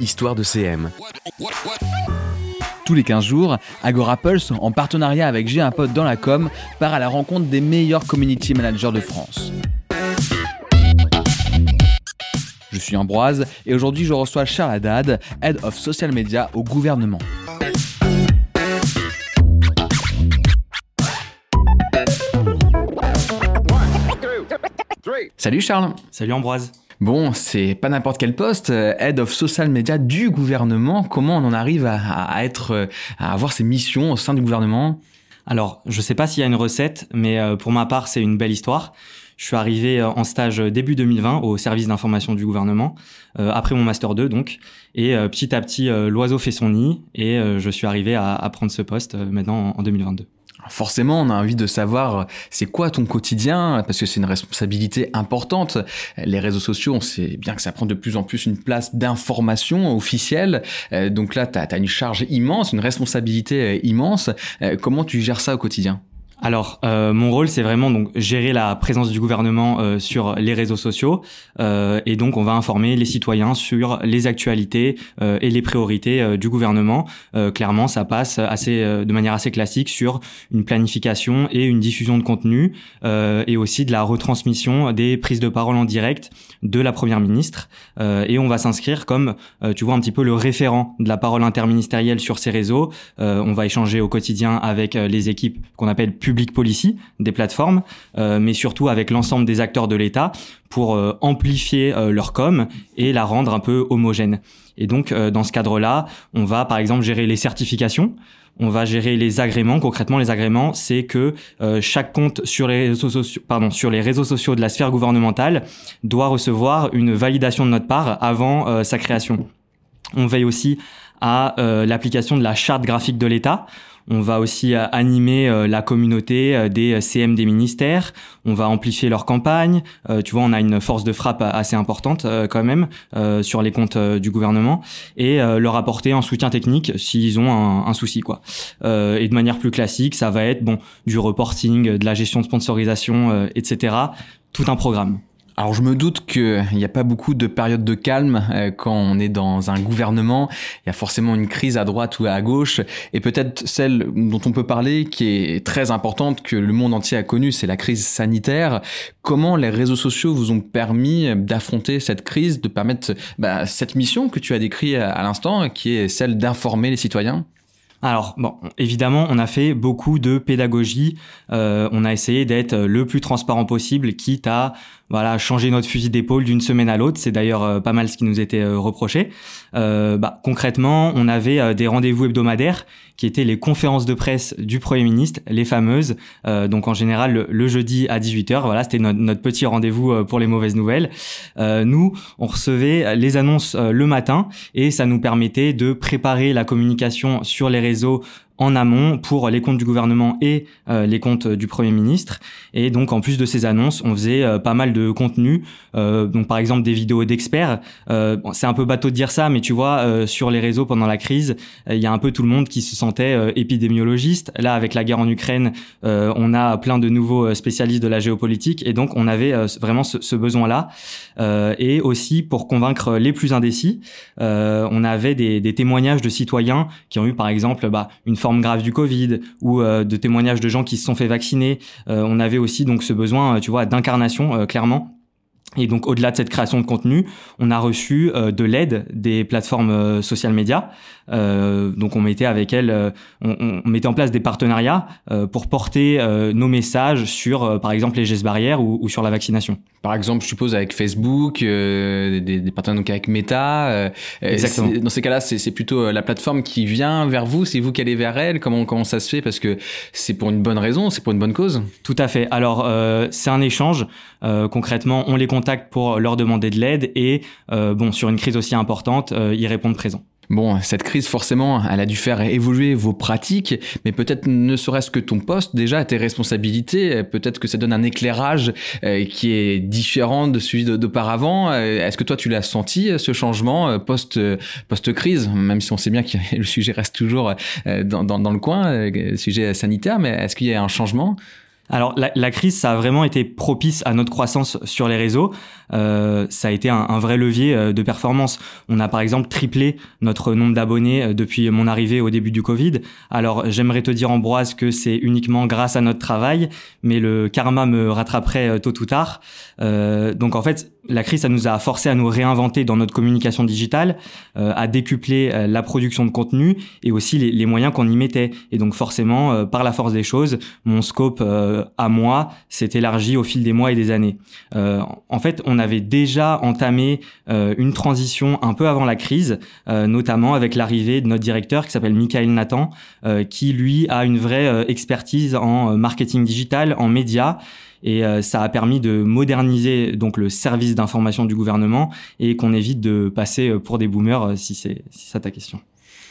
Histoire de CM. Tous les 15 jours, Agora Pulse, en partenariat avec J'ai un pote dans la com, part à la rencontre des meilleurs community managers de France. Je suis Ambroise et aujourd'hui je reçois Charles Haddad, Head of Social Media au gouvernement. Salut Charles Salut Ambroise Bon, c'est pas n'importe quel poste, euh, Head of Social Media du gouvernement. Comment on en arrive à, être, euh, à avoir ces missions au sein du gouvernement? Alors, je sais pas s'il y a une recette, mais euh, pour ma part, c'est une belle histoire. Je suis arrivé en stage début 2020 au service d'information du gouvernement, après mon master 2 donc, et petit à petit l'oiseau fait son nid et je suis arrivé à, à prendre ce poste maintenant en 2022 forcément, on a envie de savoir c'est quoi ton quotidien, parce que c'est une responsabilité importante. Les réseaux sociaux, on sait bien que ça prend de plus en plus une place d'information officielle. Euh, donc là, tu as, une charge immense, une responsabilité euh, immense. Euh, comment tu gères ça au quotidien? Alors, euh, mon rôle, c'est vraiment donc gérer la présence du gouvernement euh, sur les réseaux sociaux, euh, et donc on va informer les citoyens sur les actualités et les priorités du gouvernement. clairement, ça passe assez de manière assez classique sur une planification et une diffusion de contenu, et aussi de la retransmission des prises de parole en direct de la première ministre. et on va s'inscrire comme, tu vois, un petit peu le référent de la parole interministérielle sur ces réseaux. on va échanger au quotidien avec les équipes qu'on appelle public policy des plateformes, euh, mais surtout avec l'ensemble des acteurs de l'État pour euh, amplifier euh, leur com et la rendre un peu homogène. Et donc dans ce cadre-là, on va par exemple gérer les certifications, on va gérer les agréments. Concrètement, les agréments, c'est que chaque compte sur les réseaux sociaux, pardon, sur les réseaux sociaux de la sphère gouvernementale doit recevoir une validation de notre part avant sa création. On veille aussi à l'application de la charte graphique de l'État. On va aussi euh, animer euh, la communauté euh, des CM des ministères. On va amplifier leur campagne. tu vois, on a une force de frappe assez importante quand même sur les comptes du gouvernement et leur apporter un soutien technique s'ils ont un, un, souci quoi. et de manière plus classique, ça va être bon du reporting, de la gestion de sponsorisation, etc. Tout un programme. Alors je me doute qu'il n'y a pas beaucoup de périodes de calme euh, quand on est dans un gouvernement. Il y a forcément une crise à droite ou à gauche. Et peut-être celle dont on peut parler, qui est très importante, que le monde entier a connue, c'est la crise sanitaire. Comment les réseaux sociaux vous ont permis d'affronter cette crise, de permettre bah, cette mission que tu as décrite à l'instant, qui est celle d'informer les citoyens? Alors, bon, évidemment, on a fait beaucoup de pédagogie. Euh, on a essayé d'être le plus transparent possible, quitte à voilà, changer notre fusil d'épaule d'une semaine à l'autre. C'est d'ailleurs euh, pas mal ce qui nous était euh, reproché. Euh, bah, concrètement, on avait des rendez-vous hebdomadaires qui étaient les conférences de presse du Premier ministre, les fameuses. donc en général le, jeudi à 18h. Voilà, c'était notre, notre, petit rendez-vous pour les mauvaises nouvelles. nous, on recevait les annonces le matin et ça nous permettait de préparer la communication sur les réseaux en amont pour les comptes du gouvernement et euh, les comptes du Premier ministre. Et donc en plus de ces annonces, on faisait euh, pas mal de contenu, euh, donc par exemple des vidéos d'experts. c'est un peu bateau de dire ça, mais tu vois, sur les réseaux pendant la crise, il y a un peu tout le monde qui se sentait épidémiologiste. Là, avec la guerre en Ukraine, on a plein de nouveaux spécialistes de la géopolitique, et donc on avait vraiment ce, besoin-là. et aussi pour convaincre les plus indécis, on avait des, des, témoignages de citoyens qui ont eu par exemple bah, une grave du Covid ou euh, de témoignages de gens qui se sont fait vacciner. Euh, on avait aussi donc ce besoin, euh, tu vois, d'incarnation clairement. Et donc au-delà de cette création de contenu, on a reçu de l'aide des plateformes social médias. donc on mettait avec elles, on, mettait en place des partenariats pour porter nos messages sur, par exemple, les gestes barrières ou sur la vaccination. Par exemple, je suppose avec Facebook, euh, des, des, partenaires donc avec Meta. Euh, Exactement. Dans ces cas-là, c'est plutôt euh, la plateforme qui vient vers vous, c'est vous qui allez vers elle. Comment comment ça se fait Parce que c'est pour une bonne raison, c'est pour une bonne cause. Tout à fait. Alors euh, c'est un échange. Euh, concrètement, on les contacte pour leur demander de l'aide et bon sur une crise aussi importante, ils répondent présents. Bon, cette crise, forcément, elle a dû faire évoluer vos pratiques, mais peut-être ne serait-ce que ton poste, déjà, tes responsabilités, peut-être que ça donne un éclairage euh, qui est différent de celui d'auparavant. Euh, est-ce que toi, tu l'as senti, ce changement post, post-crise, même si on sait bien que le sujet reste toujours dans, dans, le coin, sujet sanitaire, mais est-ce qu'il y a un changement? Alors la, la, crise, ça a vraiment été propice à notre croissance sur les réseaux. Euh, ça a été un, un, vrai levier euh, de performance. On a par exemple triplé notre nombre d'abonnés euh, depuis mon arrivée au début du Covid. Alors j'aimerais te dire Ambroise que c'est uniquement grâce à notre travail, mais le karma me rattraperait euh, tôt ou tard. Euh, donc en fait, la crise, ça nous a forcé à nous réinventer dans notre communication digitale, euh, à décupler la production de contenu et aussi les, moyens qu'on y mettait. Et donc forcément, par la force des choses, mon scope à moi s'est élargi au fil des mois et des années. Euh, en fait, on avait déjà entamé euh, une transition un peu avant la crise, euh, notamment avec l'arrivée de notre directeur qui s'appelle Michael Nathan, qui lui a une vraie expertise en marketing digital, en médias et ça a permis de moderniser donc le service d'information du gouvernement et qu'on évite de passer pour des boomers si c'est si ça ta question.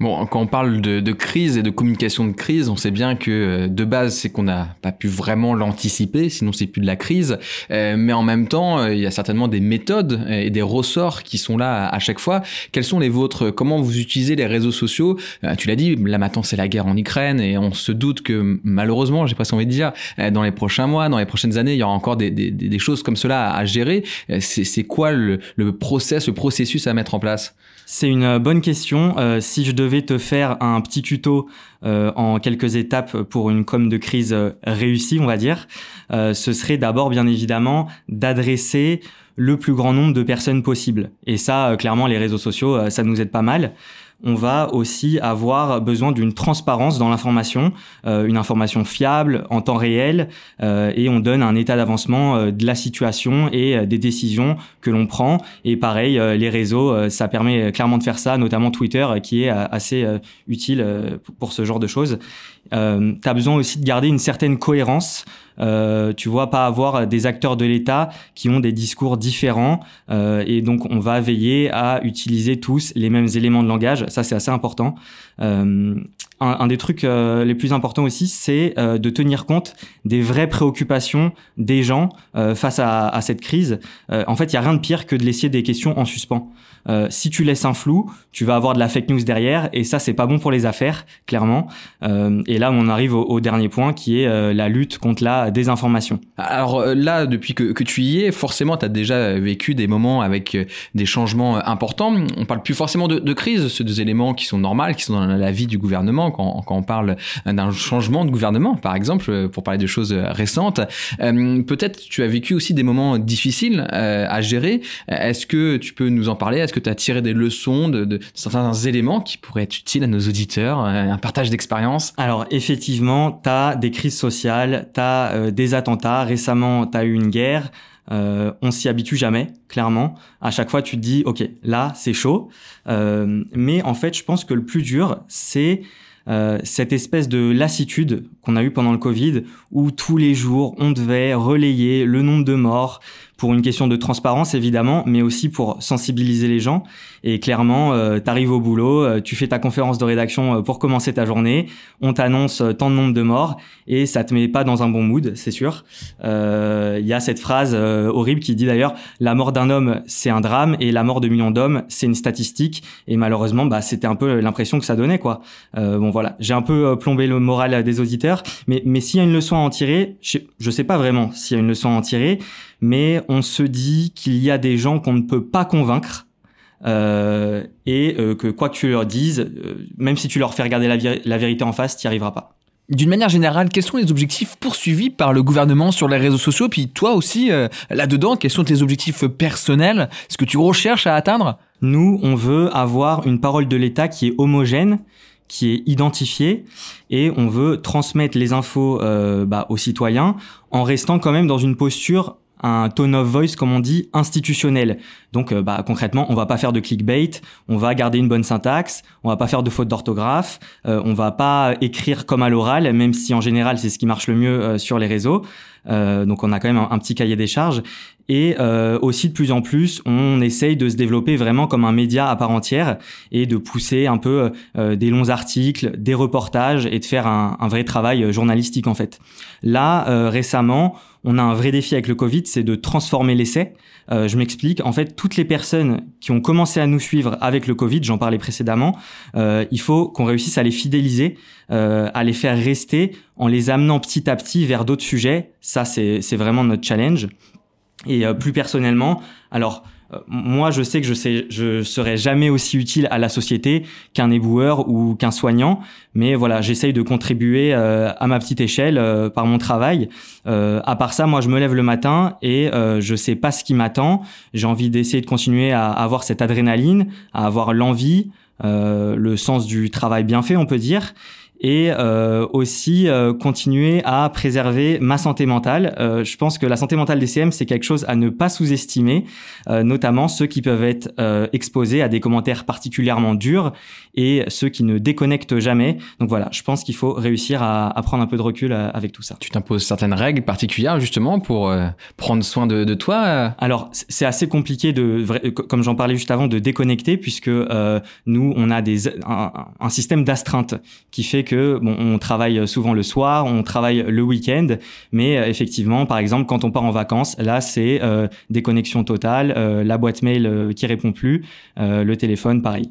Bon, quand on parle de, de, crise et de communication de crise, on sait bien que euh, de base, c'est qu'on n'a pas pu vraiment l'anticiper, sinon c'est plus de la crise. Euh, mais en même temps, euh, il y a certainement des méthodes et des ressorts qui sont là à, chaque fois. Quels sont les vôtres? Comment vous utilisez les réseaux sociaux? Tu l'as dit, là maintenant c'est la guerre en Ukraine et on se doute que malheureusement, j'ai pas envie de dire, dans les prochains mois, dans les prochaines années, il y aura encore des, des, des choses comme cela à, gérer. C'est quoi le, le process, le processus à mettre en place? C'est une bonne question. Euh, si je devais te faire un petit tuto euh, en quelques étapes pour une com de crise euh, réussie, on va dire, ce serait d'abord bien évidemment d'adresser le plus grand nombre de personnes possible. Et ça, clairement, les réseaux sociaux, ça nous aide pas mal on va aussi avoir besoin d'une transparence dans l'information, euh, une information fiable en temps réel, euh, et on donne un état d'avancement euh, de la situation et des décisions que l'on prend. Et pareil, les réseaux, ça permet clairement de faire ça, notamment Twitter, qui est assez utile pour ce genre de choses. Euh, tu as besoin aussi de garder une certaine cohérence. Euh, tu vois, pas avoir des acteurs de l'État qui ont des discours différents. Euh, et donc, on va veiller à utiliser tous les mêmes éléments de langage. Ça, c'est assez important. Euh, un, un, des trucs euh, les plus importants aussi, c'est euh, de tenir compte des vraies préoccupations des gens face à, à, cette crise. en fait, il y a rien de pire que de laisser des questions en suspens. si tu laisses un flou, tu vas avoir de la fake news derrière, et ça, c'est pas bon pour les affaires, clairement. et là, on arrive au, au dernier point, qui est la lutte contre la désinformation. Alors là, depuis que, que tu y es, forcément, tu as déjà vécu des moments avec des changements importants. On parle plus forcément de, de crise, c'est des éléments qui sont normaux, qui sont dans la vie du gouvernement, quand, quand on parle d'un changement de gouvernement, par exemple, pour parler de choses récentes. Euh, peut-être tu as vécu aussi des moments difficiles euh, à gérer. Est-ce que tu peux nous en parler? Est-ce que tu as tiré des leçons de, certains éléments qui pourraient être utiles à nos auditeurs euh, Un partage d'expérience? Alors effectivement, tu as des crises sociales, tu as des attentats. Récemment, tu as eu une guerre. Euh, on s'y habitue jamais, clairement. À chaque fois, tu te dis, ok, là, c'est chaud. Euh, mais en fait, je pense que le plus dur, c'est euh, cette espèce de lassitude qu'on a eu pendant le Covid, où tous les jours, on devait relayer le nombre de morts, pour une question de transparence évidemment, mais aussi pour sensibiliser les gens. Et clairement, euh, tu arrives au boulot, euh, tu fais ta conférence de rédaction euh, pour commencer ta journée, on t'annonce euh, tant de nombre de morts et ça te met pas dans un bon mood, c'est sûr. Il y a cette phrase horrible qui dit d'ailleurs la mort d'un homme c'est un drame et la mort de millions d'hommes c'est une statistique. Et malheureusement, bah c'était un peu l'impression que ça donnait quoi. bon voilà, j'ai un peu plombé le moral des auditeurs, mais mais s'il y a une leçon à en tirer, je, je sais pas vraiment s'il y a une leçon à en tirer mais on se dit qu'il y a des gens qu'on ne peut pas convaincre euh, et euh, que quoi que tu leur dises, euh, même si tu leur fais regarder la, la vérité en face, tu n'y arriveras pas. D'une manière générale, quels sont les objectifs poursuivis par le gouvernement sur les réseaux sociaux? Puis toi aussi, euh, là-dedans, quels sont tes objectifs personnels? Ce que tu recherches à atteindre? Nous, on veut avoir une parole de l'État qui est homogène, qui est identifiée, et on veut transmettre les infos euh, bah, aux citoyens en restant quand même dans une posture un tone of voice, comme on dit, institutionnel. Donc, euh, bah, concrètement, on va pas faire de clickbait, on va garder une bonne syntaxe, on va pas faire de fautes d'orthographe, euh, on va pas écrire comme à l'oral, même si en général c'est ce qui marche le mieux euh, sur les réseaux. Euh, donc, on a quand même un, petit cahier des charges. Et aussi de plus en plus, on essaye de se développer vraiment comme un média à part entière et de pousser un peu des longs articles, des reportages et de faire un, un vrai travail journalistique en fait. Là, récemment, on a un vrai défi avec le Covid, c'est de transformer l'essai. Euh, je m'explique. En fait, toutes les personnes qui ont commencé à nous suivre avec le Covid, j'en parlais précédemment, euh, il faut qu'on réussisse à les fidéliser, euh, à les faire rester en les amenant petit à petit vers d'autres sujets. Ça, c'est vraiment notre challenge. Et euh, plus personnellement, alors moi, je sais que je sais, je serai jamais aussi utile à la société qu'un éboueur ou qu'un soignant, mais voilà, j'essaye de contribuer euh, à ma petite échelle euh, par mon travail. à part ça, moi, je me lève le matin et je sais pas ce qui m'attend. J'ai envie d'essayer de continuer à avoir cette adrénaline, à avoir l'envie, le sens du travail bien fait, on peut dire et euh, aussi euh, continuer à préserver ma santé mentale. Euh, je pense que la santé mentale des CM, c'est quelque chose à ne pas sous-estimer, notamment ceux qui peuvent être exposés à des commentaires particulièrement durs et ceux qui ne déconnectent jamais. Donc voilà, je pense qu'il faut réussir à, à, prendre un peu de recul avec tout ça. Tu t'imposes certaines règles particulières justement pour prendre soin de, de toi Alors c'est assez compliqué de, comme j'en parlais juste avant, de déconnecter puisque nous on a des un, un système d'astreinte qui fait on travaille souvent le soir, on travaille le week-end, mais euh, effectivement, par exemple, quand on part en vacances, là, c'est euh, déconnexion totale, euh, la boîte mail qui répond plus, le téléphone, pareil.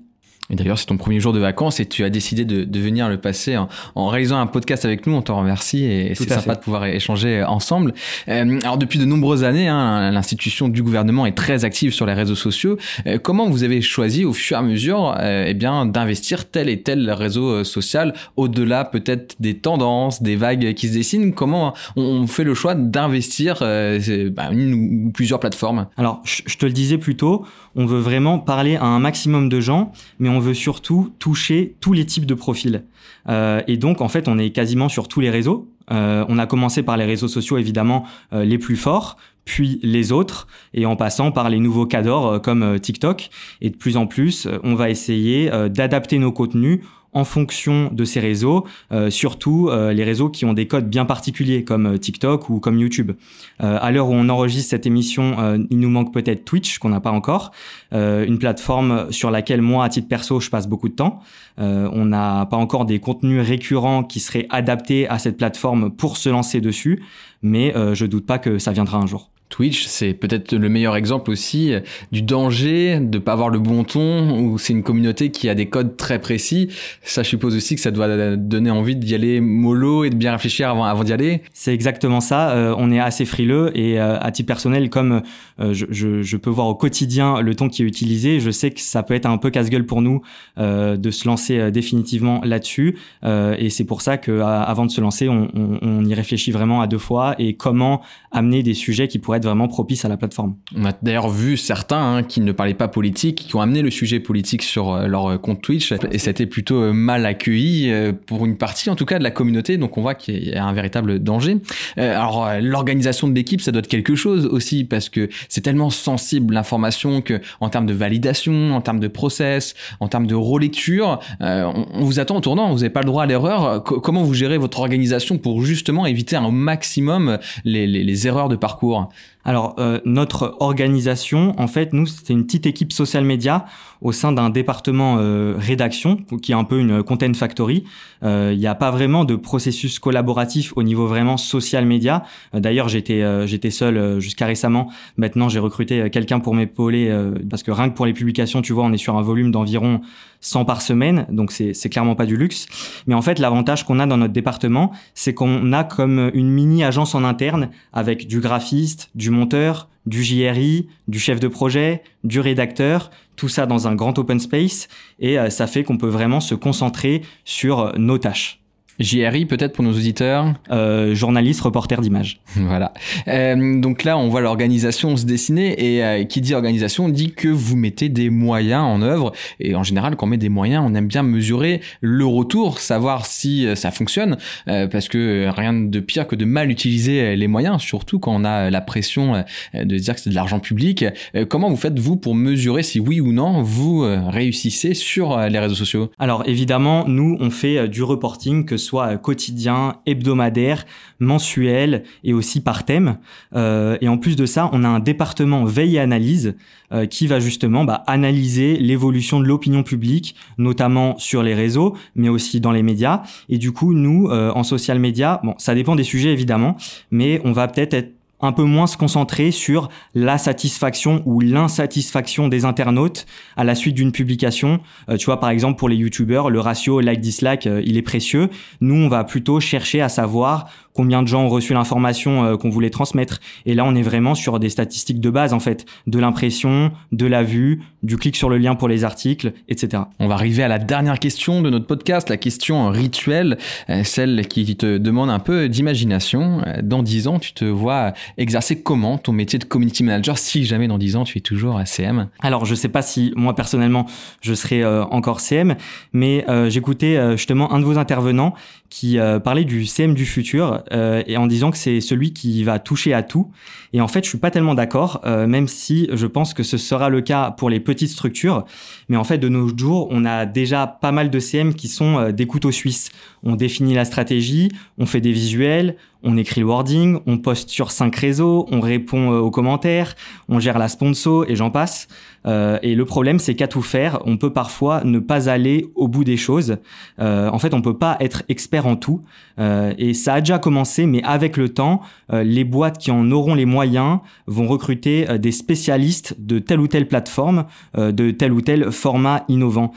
Et d'ailleurs, c'est ton premier jour de vacances et tu as décidé de, de venir le passer en, en, réalisant un podcast avec nous. On t'en remercie et c'est sympa de pouvoir échanger ensemble. Euh, alors, depuis de nombreuses années, hein, l'institution du gouvernement est très active sur les réseaux sociaux. Euh, comment vous avez choisi au fur et à mesure euh, eh bien d'investir tel et tel réseau euh, social au-delà peut-être des tendances, des vagues qui se dessinent? Comment on, fait le choix d'investir bah, une ou plusieurs plateformes? Alors, je te le disais plus tôt, on veut vraiment parler à un maximum de gens, mais on veut surtout toucher tous les types de profils. Euh, et donc, en fait, on est quasiment sur tous les réseaux. Euh, on a commencé par les réseaux sociaux, évidemment, euh, les plus forts, puis les autres, et en passant par les nouveaux cadors comme TikTok. Et de plus en plus, on va essayer d'adapter nos contenus en fonction de ces réseaux, euh, surtout euh, les réseaux qui ont des codes bien particuliers comme euh, TikTok ou comme YouTube. à l'heure où on enregistre cette émission, il nous manque peut-être Twitch qu'on n'a pas encore, une plateforme sur laquelle moi à titre perso je passe beaucoup de temps. on n'a pas encore des contenus récurrents qui seraient adaptés à cette plateforme pour se lancer dessus, mais je doute pas que ça viendra un jour. Twitch, c'est peut-être le meilleur exemple aussi euh, du danger de pas avoir le bon ton, ou c'est une communauté qui a des codes très précis. Ça, je suppose aussi que ça doit donner envie d'y aller mollo et de bien réfléchir avant, d'y aller. C'est exactement ça. Euh, on est assez frileux et euh, à titre personnel, comme je, peux voir au quotidien le ton qui est utilisé, je sais que ça peut être un peu casse-gueule pour nous de se lancer définitivement là-dessus. et c'est pour ça que avant de se lancer, on, on y réfléchit vraiment à deux fois et comment amener des sujets qui pourraient être vraiment propice à la plateforme. On a d'ailleurs vu certains hein, qui ne parlaient pas politique, qui ont amené le sujet politique sur euh, leur euh, compte Twitch, et été plutôt euh, mal accueilli pour une partie, en tout cas, de la communauté. Donc on voit qu'il y a un véritable danger. Alors l'organisation de l'équipe, ça doit être quelque chose aussi, parce que c'est tellement sensible l'information que, en termes de validation, en termes de process, en termes de relecture, on, vous attend au tournant. Vous n'avez pas le droit à l'erreur. comment vous gérez votre organisation pour justement éviter un maximum les, les, les erreurs de parcours? Alors euh, notre organisation, en fait, nous c'était une petite équipe social media au sein d'un département euh, rédaction qui est un peu une content factory. Euh, il n'y a pas vraiment de processus collaboratif au niveau vraiment social media. D'ailleurs, j'étais j'étais seul jusqu'à récemment. Maintenant, j'ai recruté quelqu'un pour m'épauler parce que rien que pour les publications, tu vois, on est sur un volume d'environ 100 par semaine, donc c'est c'est clairement pas du luxe. Mais en fait, l'avantage qu'on a dans notre département, c'est qu'on a comme une mini agence en interne avec du graphiste, du monteur, du JRI, du chef de projet, du rédacteur, tout ça dans un grand open space, et euh, ça fait qu'on peut vraiment se concentrer sur euh, nos tâches. JRI peut-être pour nos auditeurs euh, Journaliste, reporter d'image. voilà. Euh, donc là, on voit l'organisation se dessiner et euh, qui dit organisation dit que vous mettez des moyens en œuvre. Et en général, quand on met des moyens, on aime bien mesurer le retour, savoir si euh, ça fonctionne, euh, parce que rien de pire que de mal utiliser les moyens, surtout quand on a la pression de dire que c'est de l'argent public. comment vous faites vous pour mesurer si oui ou non vous réussissez sur les réseaux sociaux? Alors évidemment, nous on fait du reporting que soit euh, quotidien, hebdomadaire, mensuel et aussi par thème. Euh, et en plus de ça, on a un département veille et analyse euh, qui va justement bah, analyser l'évolution de l'opinion publique, notamment sur les réseaux, mais aussi dans les médias. Et du coup, nous, en social media, bon, ça dépend des sujets évidemment, mais on va peut-être être un peu moins se concentrer sur la satisfaction ou l'insatisfaction des internautes à la suite d'une publication. Euh, tu vois, par exemple, pour les youtubeurs, le ratio like-dislike, euh, il est précieux. Nous, on va plutôt chercher à savoir combien de gens ont reçu l'information euh, qu'on voulait transmettre. Et là, on est vraiment sur des statistiques de base, en fait, de l'impression, de la vue, du clic sur le lien pour les articles, etc. On va arriver à la dernière question de notre podcast, la question rituelle, celle qui te demande un peu d'imagination. Dans dix ans, tu te vois exercer comment ton métier de community manager si jamais dans 10 ans tu es toujours CM Alors je sais pas si moi personnellement je serai euh, encore CM, mais euh, j'écoutais euh, justement un de vos intervenants qui parlait du CM du futur et en disant que c'est celui qui va toucher à tout. Et en fait je suis pas tellement d'accord, même si je pense que ce sera le cas pour les petites structures. Mais en fait de nos jours on a déjà pas mal de CM qui sont des couteaux suisses. On définit la stratégie, on fait des visuels, on écrit le wording, on poste sur cinq réseaux, on répond euh, aux commentaires, on gère la sponsor et j'en passe. Euh, et le problème, c'est qu'à tout faire, on peut parfois ne pas aller au bout des choses. Euh, en fait, on peut pas être expert en tout. et ça a déjà commencé, mais avec le temps, les boîtes qui en auront les moyens vont recruter des spécialistes de telle ou telle plateforme, de tel ou tel format innovant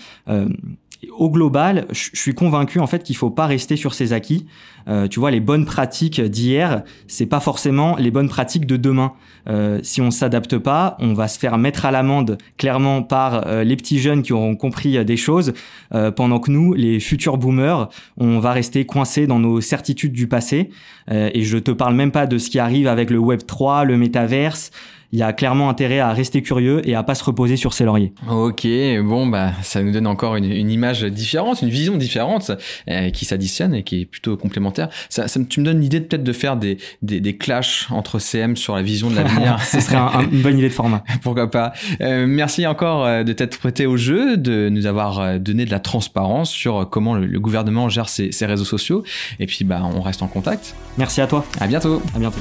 au global, je suis convaincu en fait qu'il faut pas rester sur ses acquis. Euh, tu vois, les bonnes pratiques d'hier, c'est pas forcément les bonnes pratiques de demain. Euh, si on s'adapte pas, on va se faire mettre à l'amende clairement par euh, les petits jeunes qui auront compris des choses, pendant que nous, les futurs boomers, on va rester coincés dans nos certitudes du passé. et je te parle même pas de ce qui arrive avec le Web 3, le métaverse il y a clairement intérêt à rester curieux et à pas se reposer sur ses lauriers. Ok, bon bah ça nous donne encore une, une image différente, une vision différente euh, qui s'additionne et qui est plutôt complémentaire. Ça, ça tu me donnes l'idée peut-être de faire des, des, des, clashs entre CM sur la vision de l'avenir. Ce serait une bonne idée de format. Pourquoi pas. Euh, merci encore euh, de t'être prêté au jeu, de nous avoir euh, donné de la transparence sur comment le, le gouvernement gère ses, ses, réseaux sociaux. Et puis bah on reste en contact. Merci à toi. À bientôt. À bientôt